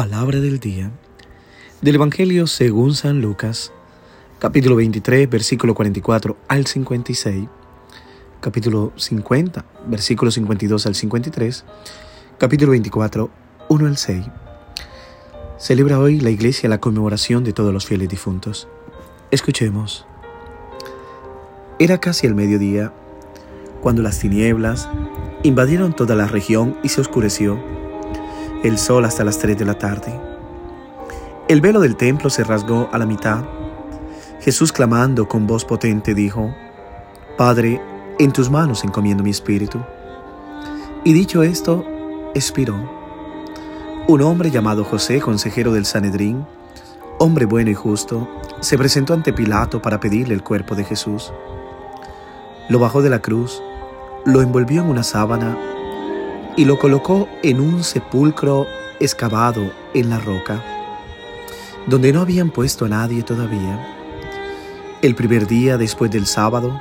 Palabra del día del Evangelio según San Lucas, capítulo 23, versículo 44 al 56, capítulo 50, versículo 52 al 53, capítulo 24, 1 al 6. Celebra hoy la Iglesia la conmemoración de todos los fieles difuntos. Escuchemos. Era casi el mediodía cuando las tinieblas invadieron toda la región y se oscureció el sol hasta las 3 de la tarde. El velo del templo se rasgó a la mitad. Jesús clamando con voz potente dijo, Padre, en tus manos encomiendo mi espíritu. Y dicho esto, expiró. Un hombre llamado José, consejero del Sanedrín, hombre bueno y justo, se presentó ante Pilato para pedirle el cuerpo de Jesús. Lo bajó de la cruz, lo envolvió en una sábana y lo colocó en un sepulcro excavado en la roca, donde no habían puesto a nadie todavía. El primer día después del sábado,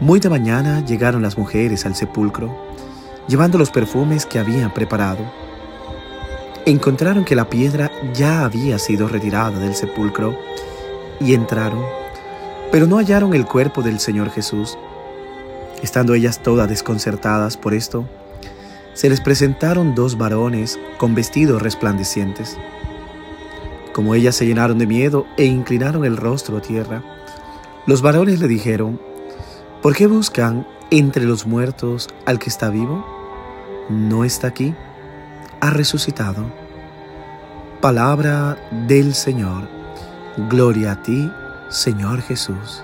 muy de mañana llegaron las mujeres al sepulcro, llevando los perfumes que habían preparado. Encontraron que la piedra ya había sido retirada del sepulcro y entraron, pero no hallaron el cuerpo del Señor Jesús. Estando ellas todas desconcertadas por esto, se les presentaron dos varones con vestidos resplandecientes. Como ellas se llenaron de miedo e inclinaron el rostro a tierra, los varones le dijeron, ¿por qué buscan entre los muertos al que está vivo? No está aquí, ha resucitado. Palabra del Señor. Gloria a ti, Señor Jesús.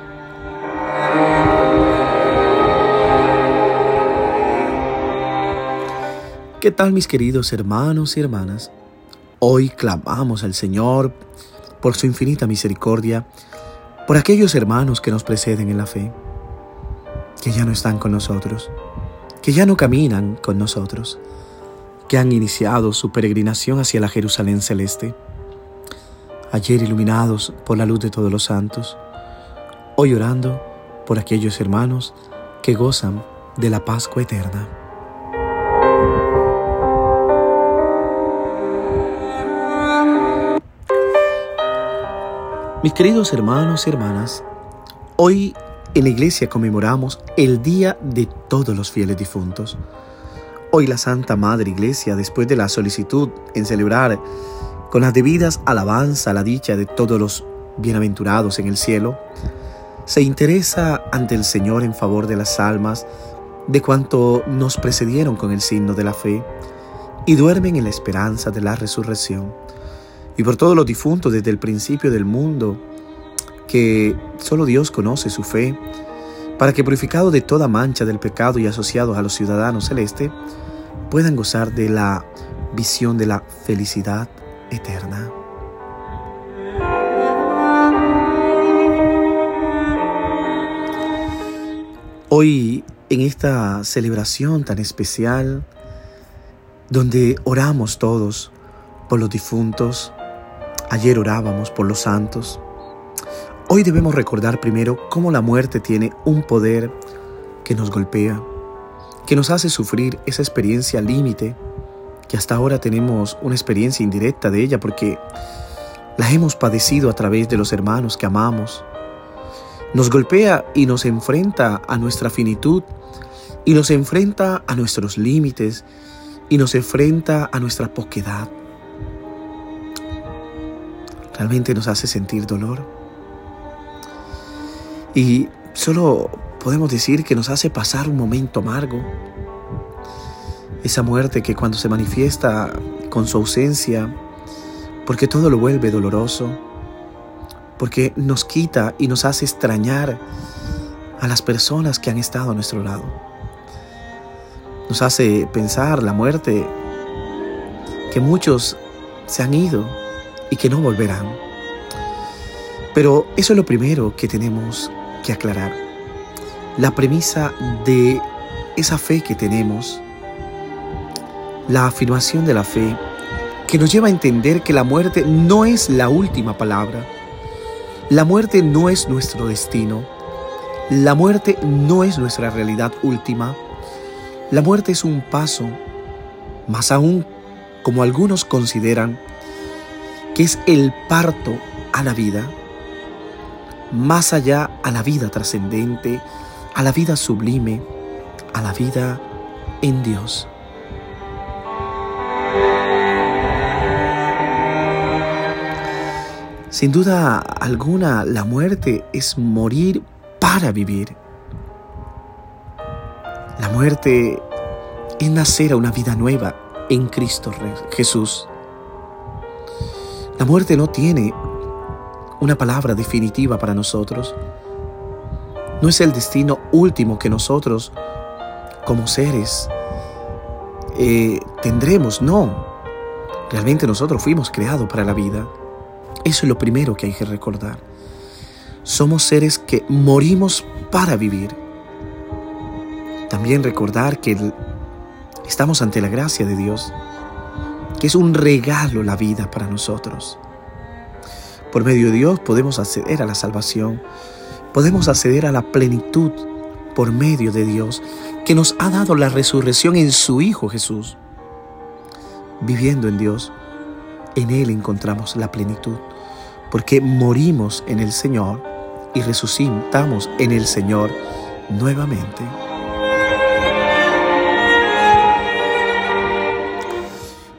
¿Qué tal mis queridos hermanos y hermanas? Hoy clamamos al Señor por su infinita misericordia, por aquellos hermanos que nos preceden en la fe, que ya no están con nosotros, que ya no caminan con nosotros, que han iniciado su peregrinación hacia la Jerusalén celeste, ayer iluminados por la luz de todos los santos, hoy orando por aquellos hermanos que gozan de la Pascua eterna. Mis queridos hermanos y hermanas, hoy en la iglesia conmemoramos el Día de todos los fieles difuntos. Hoy la Santa Madre Iglesia, después de la solicitud en celebrar con las debidas alabanza la dicha de todos los bienaventurados en el cielo, se interesa ante el Señor en favor de las almas de cuanto nos precedieron con el signo de la fe y duermen en la esperanza de la resurrección y por todos los difuntos desde el principio del mundo, que solo Dios conoce su fe, para que purificados de toda mancha del pecado y asociados a los ciudadanos celestes, puedan gozar de la visión de la felicidad eterna. Hoy, en esta celebración tan especial, donde oramos todos por los difuntos, Ayer orábamos por los santos. Hoy debemos recordar primero cómo la muerte tiene un poder que nos golpea, que nos hace sufrir esa experiencia límite, que hasta ahora tenemos una experiencia indirecta de ella porque la hemos padecido a través de los hermanos que amamos. Nos golpea y nos enfrenta a nuestra finitud y nos enfrenta a nuestros límites y nos enfrenta a nuestra poquedad realmente nos hace sentir dolor. Y solo podemos decir que nos hace pasar un momento amargo. Esa muerte que cuando se manifiesta con su ausencia, porque todo lo vuelve doloroso, porque nos quita y nos hace extrañar a las personas que han estado a nuestro lado. Nos hace pensar la muerte que muchos se han ido y que no volverán. Pero eso es lo primero que tenemos que aclarar. La premisa de esa fe que tenemos, la afirmación de la fe, que nos lleva a entender que la muerte no es la última palabra. La muerte no es nuestro destino. La muerte no es nuestra realidad última. La muerte es un paso, más aún, como algunos consideran, es el parto a la vida, más allá a la vida trascendente, a la vida sublime, a la vida en Dios. Sin duda alguna, la muerte es morir para vivir. La muerte es nacer a una vida nueva en Cristo Jesús. La muerte no tiene una palabra definitiva para nosotros. No es el destino último que nosotros como seres eh, tendremos, no. Realmente nosotros fuimos creados para la vida. Eso es lo primero que hay que recordar. Somos seres que morimos para vivir. También recordar que estamos ante la gracia de Dios, que es un regalo la vida para nosotros. Por medio de Dios podemos acceder a la salvación, podemos acceder a la plenitud por medio de Dios, que nos ha dado la resurrección en su Hijo Jesús. Viviendo en Dios, en Él encontramos la plenitud, porque morimos en el Señor y resucitamos en el Señor nuevamente.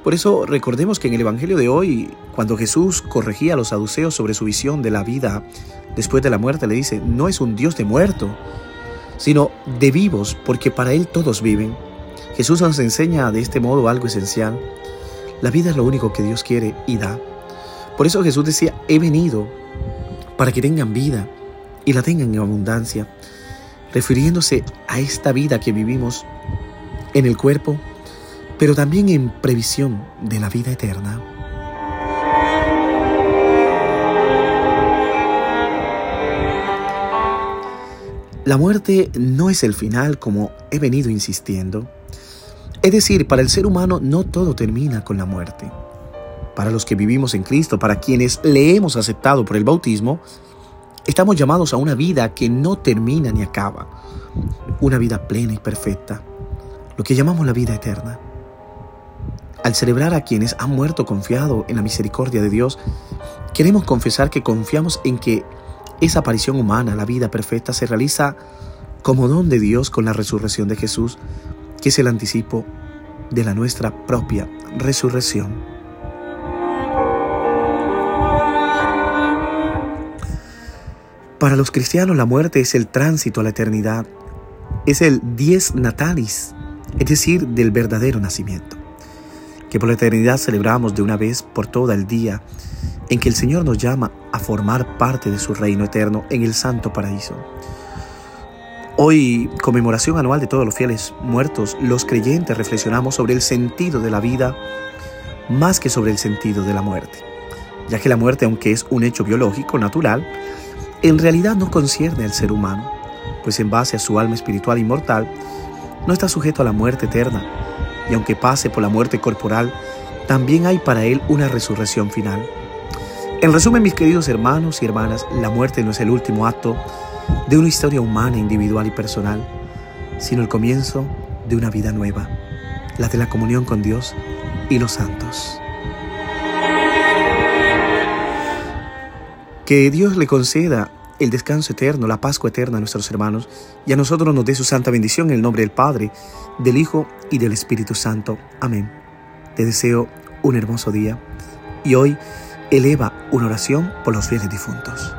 Por eso recordemos que en el Evangelio de hoy, cuando Jesús corregía a los saduceos sobre su visión de la vida después de la muerte, le dice, no es un Dios de muerto, sino de vivos, porque para Él todos viven. Jesús nos enseña de este modo algo esencial. La vida es lo único que Dios quiere y da. Por eso Jesús decía, he venido para que tengan vida y la tengan en abundancia, refiriéndose a esta vida que vivimos en el cuerpo pero también en previsión de la vida eterna. La muerte no es el final como he venido insistiendo. Es decir, para el ser humano no todo termina con la muerte. Para los que vivimos en Cristo, para quienes le hemos aceptado por el bautismo, estamos llamados a una vida que no termina ni acaba. Una vida plena y perfecta. Lo que llamamos la vida eterna. Al celebrar a quienes han muerto confiado en la misericordia de Dios, queremos confesar que confiamos en que esa aparición humana, la vida perfecta, se realiza como don de Dios con la resurrección de Jesús, que es el anticipo de la nuestra propia resurrección. Para los cristianos la muerte es el tránsito a la eternidad, es el dies natalis, es decir, del verdadero nacimiento que por la eternidad celebramos de una vez por toda el día en que el Señor nos llama a formar parte de su reino eterno en el santo paraíso. Hoy, conmemoración anual de todos los fieles muertos, los creyentes reflexionamos sobre el sentido de la vida más que sobre el sentido de la muerte, ya que la muerte, aunque es un hecho biológico, natural, en realidad no concierne al ser humano, pues en base a su alma espiritual inmortal, no está sujeto a la muerte eterna, y aunque pase por la muerte corporal, también hay para él una resurrección final. En resumen, mis queridos hermanos y hermanas, la muerte no es el último acto de una historia humana, individual y personal, sino el comienzo de una vida nueva, la de la comunión con Dios y los santos. Que Dios le conceda el descanso eterno, la Pascua eterna a nuestros hermanos y a nosotros nos dé su santa bendición en el nombre del Padre, del Hijo y del Espíritu Santo. Amén. Te deseo un hermoso día y hoy eleva una oración por los fieles difuntos.